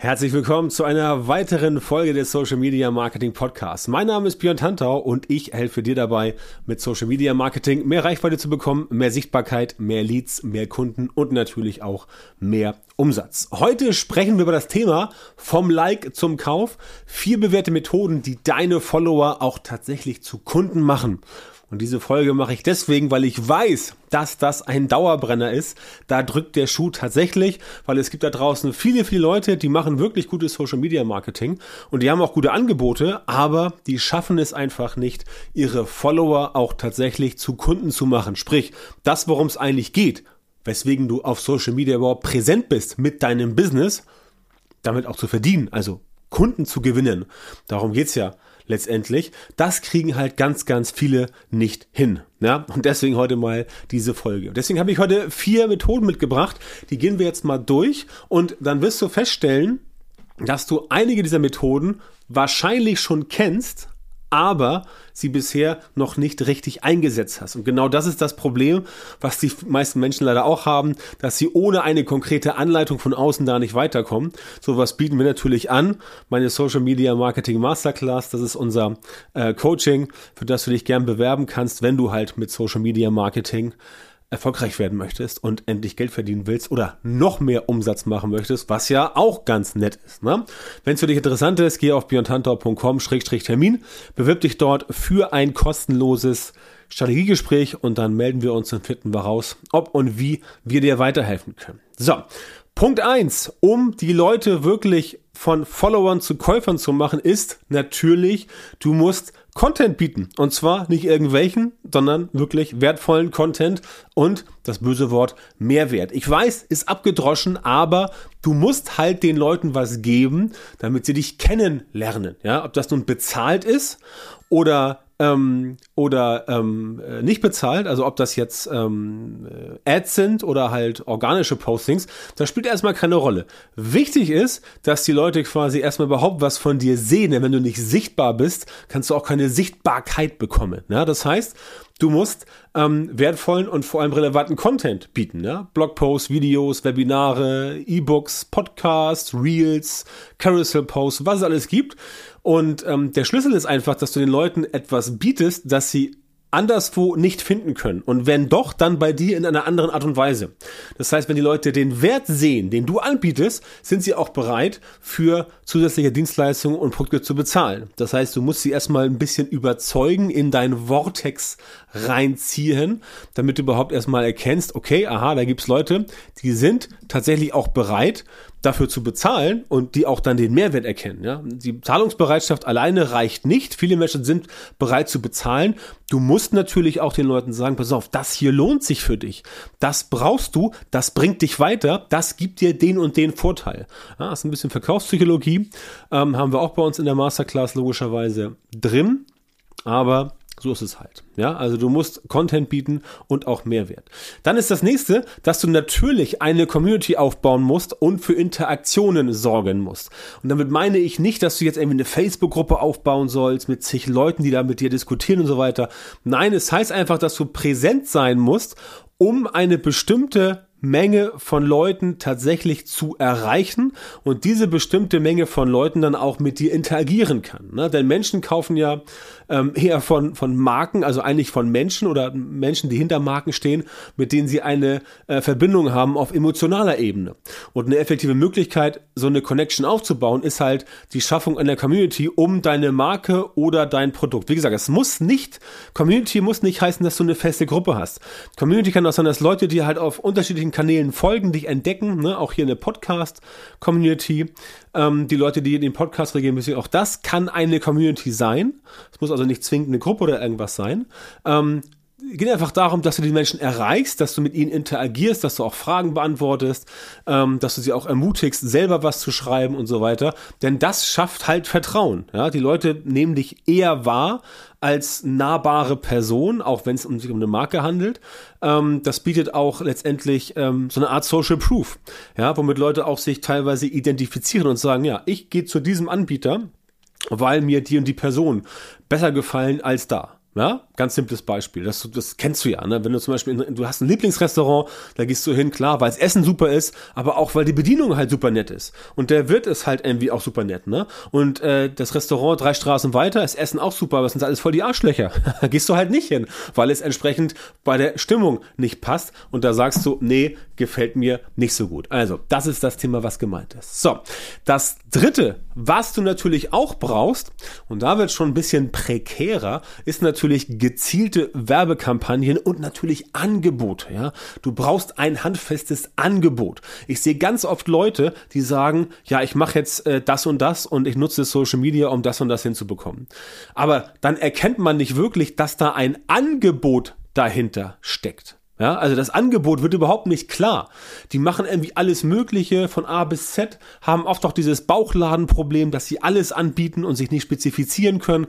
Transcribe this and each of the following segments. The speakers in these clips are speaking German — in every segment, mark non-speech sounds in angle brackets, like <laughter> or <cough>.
Herzlich willkommen zu einer weiteren Folge des Social Media Marketing Podcasts. Mein Name ist Björn Tantau und ich helfe dir dabei, mit Social Media Marketing mehr Reichweite zu bekommen, mehr Sichtbarkeit, mehr Leads, mehr Kunden und natürlich auch mehr Umsatz. Heute sprechen wir über das Thema vom Like zum Kauf. Vier bewährte Methoden, die deine Follower auch tatsächlich zu Kunden machen. Und diese Folge mache ich deswegen, weil ich weiß, dass das ein Dauerbrenner ist. Da drückt der Schuh tatsächlich, weil es gibt da draußen viele, viele Leute, die machen wirklich gutes Social Media Marketing und die haben auch gute Angebote, aber die schaffen es einfach nicht, ihre Follower auch tatsächlich zu Kunden zu machen. Sprich, das, worum es eigentlich geht, weswegen du auf Social Media überhaupt präsent bist mit deinem Business, damit auch zu verdienen, also Kunden zu gewinnen. Darum geht's ja letztendlich. Das kriegen halt ganz, ganz viele nicht hin. Ja, und deswegen heute mal diese Folge. Deswegen habe ich heute vier Methoden mitgebracht. Die gehen wir jetzt mal durch und dann wirst du feststellen, dass du einige dieser Methoden wahrscheinlich schon kennst, aber sie bisher noch nicht richtig eingesetzt hast. Und genau das ist das Problem, was die meisten Menschen leider auch haben, dass sie ohne eine konkrete Anleitung von außen da nicht weiterkommen. Sowas bieten wir natürlich an. Meine Social Media Marketing Masterclass, das ist unser äh, Coaching, für das du dich gern bewerben kannst, wenn du halt mit Social Media Marketing erfolgreich werden möchtest und endlich Geld verdienen willst oder noch mehr Umsatz machen möchtest, was ja auch ganz nett ist. Ne? Wenn es für dich interessant ist, geh auf björntantor.com-termin, bewirb dich dort für ein kostenloses Strategiegespräch und dann melden wir uns und finden wir raus, ob und wie wir dir weiterhelfen können. So, Punkt eins, um die Leute wirklich von Followern zu Käufern zu machen, ist natürlich, du musst Content bieten. Und zwar nicht irgendwelchen, sondern wirklich wertvollen Content und das böse Wort Mehrwert. Ich weiß, ist abgedroschen, aber du musst halt den Leuten was geben, damit sie dich kennenlernen. Ja, ob das nun bezahlt ist oder ähm, oder ähm, äh, nicht bezahlt, also ob das jetzt ähm, äh, Ads sind oder halt organische Postings, das spielt erstmal keine Rolle. Wichtig ist, dass die Leute quasi erstmal überhaupt was von dir sehen, denn wenn du nicht sichtbar bist, kannst du auch keine Sichtbarkeit bekommen. Ja? Das heißt, Du musst ähm, wertvollen und vor allem relevanten Content bieten. Ja? Blogposts, Videos, Webinare, E-Books, Podcasts, Reels, Carousel-Posts, was es alles gibt. Und ähm, der Schlüssel ist einfach, dass du den Leuten etwas bietest, das sie anderswo nicht finden können. Und wenn doch, dann bei dir in einer anderen Art und Weise. Das heißt, wenn die Leute den Wert sehen, den du anbietest, sind sie auch bereit, für zusätzliche Dienstleistungen und Produkte zu bezahlen. Das heißt, du musst sie erstmal ein bisschen überzeugen, in dein Vortex reinziehen, damit du überhaupt erstmal erkennst, okay, aha, da gibt's Leute, die sind tatsächlich auch bereit, dafür zu bezahlen und die auch dann den Mehrwert erkennen. Ja? Die Zahlungsbereitschaft alleine reicht nicht. Viele Menschen sind bereit zu bezahlen. Du musst natürlich auch den Leuten sagen, pass auf, das hier lohnt sich für dich. Das brauchst du, das bringt dich weiter, das gibt dir den und den Vorteil. Ja, das ist ein bisschen Verkaufspsychologie, ähm, haben wir auch bei uns in der Masterclass logischerweise drin. Aber so ist es halt. Ja, also du musst Content bieten und auch Mehrwert. Dann ist das nächste, dass du natürlich eine Community aufbauen musst und für Interaktionen sorgen musst. Und damit meine ich nicht, dass du jetzt irgendwie eine Facebook-Gruppe aufbauen sollst mit zig Leuten, die da mit dir diskutieren und so weiter. Nein, es heißt einfach, dass du präsent sein musst, um eine bestimmte Menge von Leuten tatsächlich zu erreichen und diese bestimmte Menge von Leuten dann auch mit dir interagieren kann. Ne? Denn Menschen kaufen ja ähm, eher von, von Marken, also eigentlich von Menschen oder Menschen, die hinter Marken stehen, mit denen sie eine äh, Verbindung haben auf emotionaler Ebene. Und eine effektive Möglichkeit, so eine Connection aufzubauen, ist halt die Schaffung einer Community um deine Marke oder dein Produkt. Wie gesagt, es muss nicht, Community muss nicht heißen, dass du eine feste Gruppe hast. Community kann auch sein, dass Leute, die halt auf unterschiedlichen Kanälen folgen, dich entdecken, ne? auch hier eine Podcast-Community, ähm, die Leute, die in den Podcast regelmäßig, auch das kann eine Community sein. Es muss also nicht zwingend eine Gruppe oder irgendwas sein. Ähm, geht einfach darum, dass du die Menschen erreichst, dass du mit ihnen interagierst, dass du auch Fragen beantwortest, ähm, dass du sie auch ermutigst, selber was zu schreiben und so weiter. Denn das schafft halt Vertrauen. Ja? Die Leute nehmen dich eher wahr als nahbare Person, auch wenn es um sich um eine Marke handelt. Ähm, das bietet auch letztendlich ähm, so eine Art Social Proof, ja, womit Leute auch sich teilweise identifizieren und sagen, ja, ich gehe zu diesem Anbieter, weil mir die und die Person besser gefallen als da. Ja, ganz simples Beispiel. Das, das kennst du ja. Ne? Wenn du zum Beispiel, in, du hast ein Lieblingsrestaurant, da gehst du hin, klar, weil das Essen super ist, aber auch weil die Bedienung halt super nett ist. Und der Wirt ist halt irgendwie auch super nett. Ne? Und äh, das Restaurant drei Straßen weiter, ist Essen auch super, aber es sind alles voll die Arschlöcher. da <laughs> gehst du halt nicht hin, weil es entsprechend bei der Stimmung nicht passt. Und da sagst du, nee, gefällt mir nicht so gut. Also, das ist das Thema, was gemeint ist. So, das dritte, was du natürlich auch brauchst, und da wird schon ein bisschen prekärer, ist natürlich gezielte Werbekampagnen und natürlich Angebote. Ja, du brauchst ein handfestes Angebot. Ich sehe ganz oft Leute, die sagen, ja, ich mache jetzt äh, das und das und ich nutze Social Media, um das und das hinzubekommen. Aber dann erkennt man nicht wirklich, dass da ein Angebot dahinter steckt. Ja, also das Angebot wird überhaupt nicht klar. Die machen irgendwie alles Mögliche von A bis Z, haben oft auch dieses Bauchladenproblem, dass sie alles anbieten und sich nicht spezifizieren können,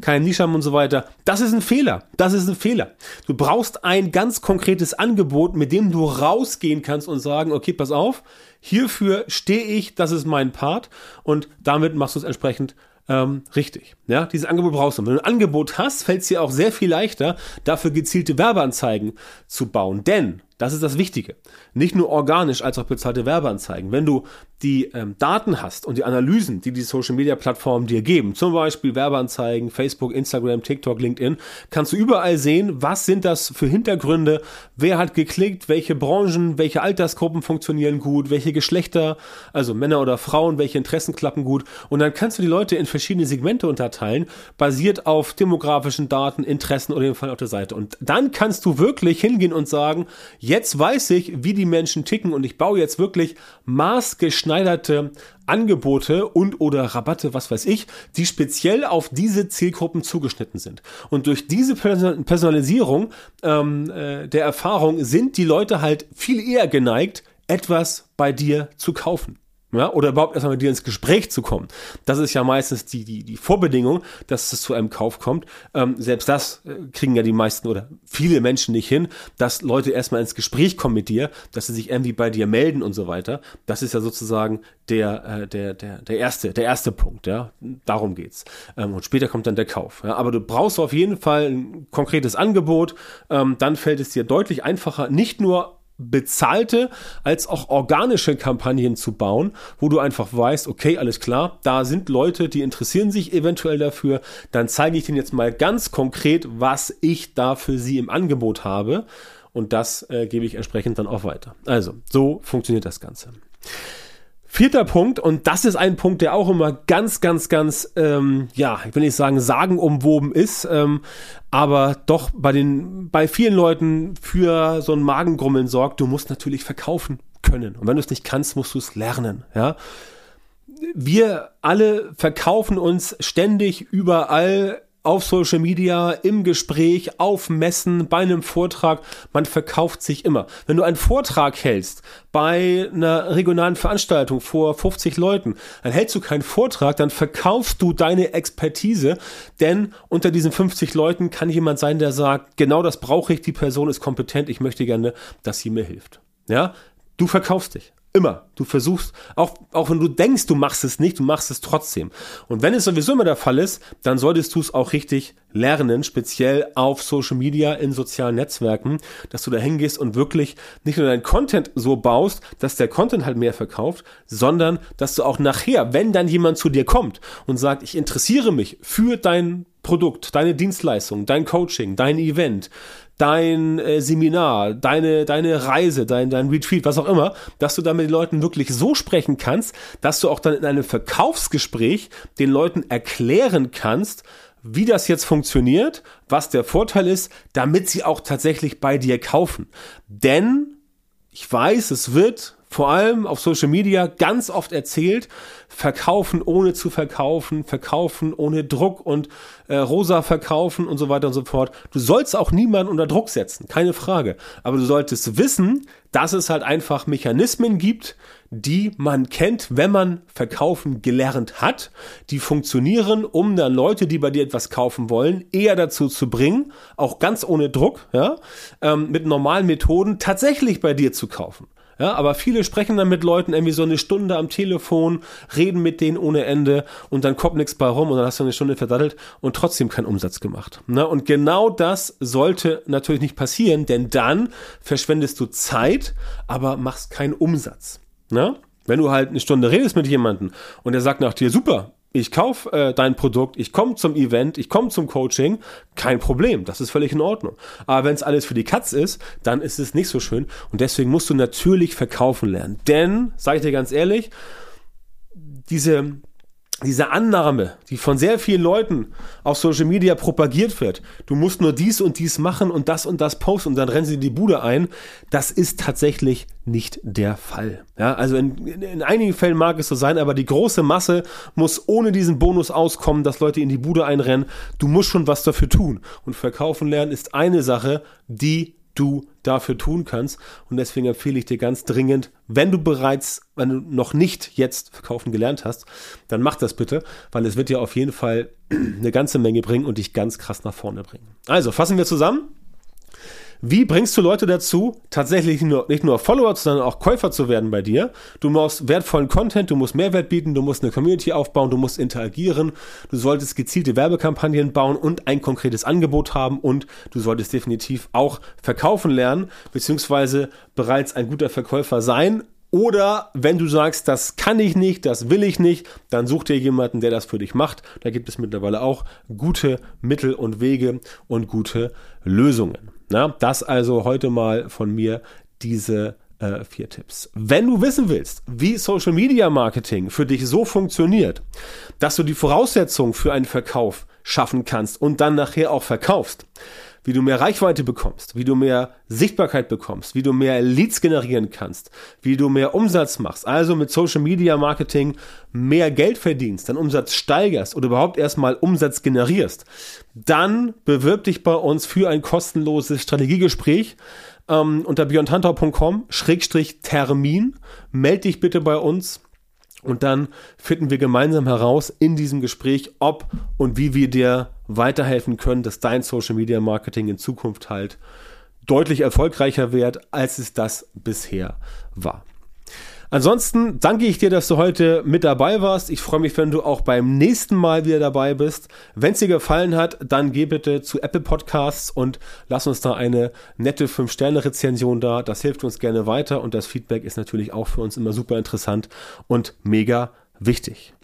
keine Nische haben und so weiter. Das ist ein Fehler. Das ist ein Fehler. Du brauchst ein ganz konkretes Angebot, mit dem du rausgehen kannst und sagen, okay, pass auf, hierfür stehe ich, das ist mein Part und damit machst du es entsprechend ähm, richtig. Ja, dieses Angebot brauchst du. Wenn du ein Angebot hast, fällt es dir auch sehr viel leichter, dafür gezielte Werbeanzeigen zu bauen. Denn das ist das Wichtige. Nicht nur organisch als auch bezahlte Werbeanzeigen. Wenn du die ähm, Daten hast und die Analysen, die die Social Media Plattformen dir geben, zum Beispiel Werbeanzeigen, Facebook, Instagram, TikTok, LinkedIn, kannst du überall sehen, was sind das für Hintergründe, wer hat geklickt, welche Branchen, welche Altersgruppen funktionieren gut, welche Geschlechter, also Männer oder Frauen, welche Interessen klappen gut. Und dann kannst du die Leute in verschiedene Segmente unterteilen, basiert auf demografischen Daten, Interessen oder dem Fall auf der Seite. Und dann kannst du wirklich hingehen und sagen, Jetzt weiß ich, wie die Menschen ticken und ich baue jetzt wirklich maßgeschneiderte Angebote und oder Rabatte, was weiß ich, die speziell auf diese Zielgruppen zugeschnitten sind. Und durch diese Personalisierung ähm, äh, der Erfahrung sind die Leute halt viel eher geneigt, etwas bei dir zu kaufen ja, oder überhaupt erstmal mit dir ins Gespräch zu kommen. Das ist ja meistens die, die, die Vorbedingung, dass es zu einem Kauf kommt. Ähm, selbst das äh, kriegen ja die meisten oder viele Menschen nicht hin, dass Leute erstmal ins Gespräch kommen mit dir, dass sie sich irgendwie bei dir melden und so weiter. Das ist ja sozusagen der, äh, der, der, der erste, der erste Punkt, ja. Darum geht's. Ähm, und später kommt dann der Kauf. Ja? Aber du brauchst auf jeden Fall ein konkretes Angebot. Ähm, dann fällt es dir deutlich einfacher, nicht nur bezahlte als auch organische Kampagnen zu bauen, wo du einfach weißt, okay, alles klar, da sind Leute, die interessieren sich eventuell dafür, dann zeige ich denen jetzt mal ganz konkret, was ich da für sie im Angebot habe und das äh, gebe ich entsprechend dann auch weiter. Also, so funktioniert das Ganze. Vierter Punkt, und das ist ein Punkt, der auch immer ganz, ganz, ganz, ähm, ja, ich will nicht sagen, sagenumwoben ist, ähm, aber doch bei den, bei vielen Leuten für so ein Magengrummeln sorgt. Du musst natürlich verkaufen können. Und wenn du es nicht kannst, musst du es lernen, ja. Wir alle verkaufen uns ständig überall auf Social Media, im Gespräch, auf Messen, bei einem Vortrag. Man verkauft sich immer. Wenn du einen Vortrag hältst bei einer regionalen Veranstaltung vor 50 Leuten, dann hältst du keinen Vortrag, dann verkaufst du deine Expertise, denn unter diesen 50 Leuten kann jemand sein, der sagt, genau das brauche ich, die Person ist kompetent, ich möchte gerne, dass sie mir hilft. Ja, du verkaufst dich. Immer. Du versuchst, auch, auch wenn du denkst, du machst es nicht, du machst es trotzdem. Und wenn es sowieso immer der Fall ist, dann solltest du es auch richtig lernen, speziell auf Social Media, in sozialen Netzwerken, dass du da hingehst und wirklich nicht nur dein Content so baust, dass der Content halt mehr verkauft, sondern dass du auch nachher, wenn dann jemand zu dir kommt und sagt, ich interessiere mich für dein Produkt, deine Dienstleistung, dein Coaching, dein Event, dein äh, Seminar, deine, deine Reise, dein, dein Retreat, was auch immer, dass du da mit den Leuten wirklich so sprechen kannst, dass du auch dann in einem Verkaufsgespräch den Leuten erklären kannst, wie das jetzt funktioniert, was der Vorteil ist, damit sie auch tatsächlich bei dir kaufen. Denn ich weiß, es wird vor allem auf Social Media ganz oft erzählt, verkaufen ohne zu verkaufen, verkaufen ohne Druck und äh, rosa verkaufen und so weiter und so fort. Du sollst auch niemanden unter Druck setzen, keine Frage. Aber du solltest wissen, dass es halt einfach Mechanismen gibt, die man kennt, wenn man verkaufen gelernt hat, die funktionieren, um dann Leute, die bei dir etwas kaufen wollen, eher dazu zu bringen, auch ganz ohne Druck, ja, ähm, mit normalen Methoden tatsächlich bei dir zu kaufen. Ja, aber viele sprechen dann mit Leuten irgendwie so eine Stunde am Telefon, reden mit denen ohne Ende und dann kommt nichts bei rum und dann hast du eine Stunde verdattelt und trotzdem keinen Umsatz gemacht. Na, und genau das sollte natürlich nicht passieren, denn dann verschwendest du Zeit, aber machst keinen Umsatz. Na? Wenn du halt eine Stunde redest mit jemandem und der sagt nach dir, super, ich kaufe äh, dein Produkt, ich komme zum Event, ich komme zum Coaching, kein Problem, das ist völlig in Ordnung. Aber wenn es alles für die Katz ist, dann ist es nicht so schön und deswegen musst du natürlich verkaufen lernen. Denn, sage ich dir ganz ehrlich, diese diese Annahme, die von sehr vielen Leuten auf Social Media propagiert wird, du musst nur dies und dies machen und das und das posten und dann rennen sie in die Bude ein, das ist tatsächlich nicht der Fall. Ja, also in, in, in einigen Fällen mag es so sein, aber die große Masse muss ohne diesen Bonus auskommen, dass Leute in die Bude einrennen. Du musst schon was dafür tun. Und verkaufen lernen ist eine Sache, die du dafür tun kannst. Und deswegen empfehle ich dir ganz dringend, wenn du bereits, wenn du noch nicht jetzt verkaufen gelernt hast, dann mach das bitte, weil es wird dir auf jeden Fall <clears throat> eine ganze Menge bringen und dich ganz krass nach vorne bringen. Also fassen wir zusammen. Wie bringst du Leute dazu, tatsächlich nicht nur, nicht nur Follower, sondern auch Käufer zu werden bei dir? Du musst wertvollen Content, du musst Mehrwert bieten, du musst eine Community aufbauen, du musst interagieren, du solltest gezielte Werbekampagnen bauen und ein konkretes Angebot haben und du solltest definitiv auch verkaufen lernen, beziehungsweise bereits ein guter Verkäufer sein, oder wenn du sagst, das kann ich nicht, das will ich nicht, dann such dir jemanden, der das für dich macht. Da gibt es mittlerweile auch gute Mittel und Wege und gute Lösungen. Na, das also heute mal von mir diese äh, vier Tipps. Wenn du wissen willst, wie Social Media Marketing für dich so funktioniert, dass du die Voraussetzungen für einen Verkauf schaffen kannst und dann nachher auch verkaufst, wie du mehr Reichweite bekommst, wie du mehr Sichtbarkeit bekommst, wie du mehr Leads generieren kannst, wie du mehr Umsatz machst, also mit Social Media Marketing mehr Geld verdienst, deinen Umsatz steigerst oder überhaupt erstmal Umsatz generierst, dann bewirb dich bei uns für ein kostenloses Strategiegespräch ähm, unter björntantor.com-termin. Meld dich bitte bei uns und dann finden wir gemeinsam heraus in diesem Gespräch, ob und wie wir dir weiterhelfen können, dass dein Social Media Marketing in Zukunft halt deutlich erfolgreicher wird, als es das bisher war. Ansonsten danke ich dir, dass du heute mit dabei warst. Ich freue mich, wenn du auch beim nächsten Mal wieder dabei bist. Wenn es dir gefallen hat, dann geh bitte zu Apple Podcasts und lass uns da eine nette 5-Sterne-Rezension da. Das hilft uns gerne weiter und das Feedback ist natürlich auch für uns immer super interessant und mega wichtig.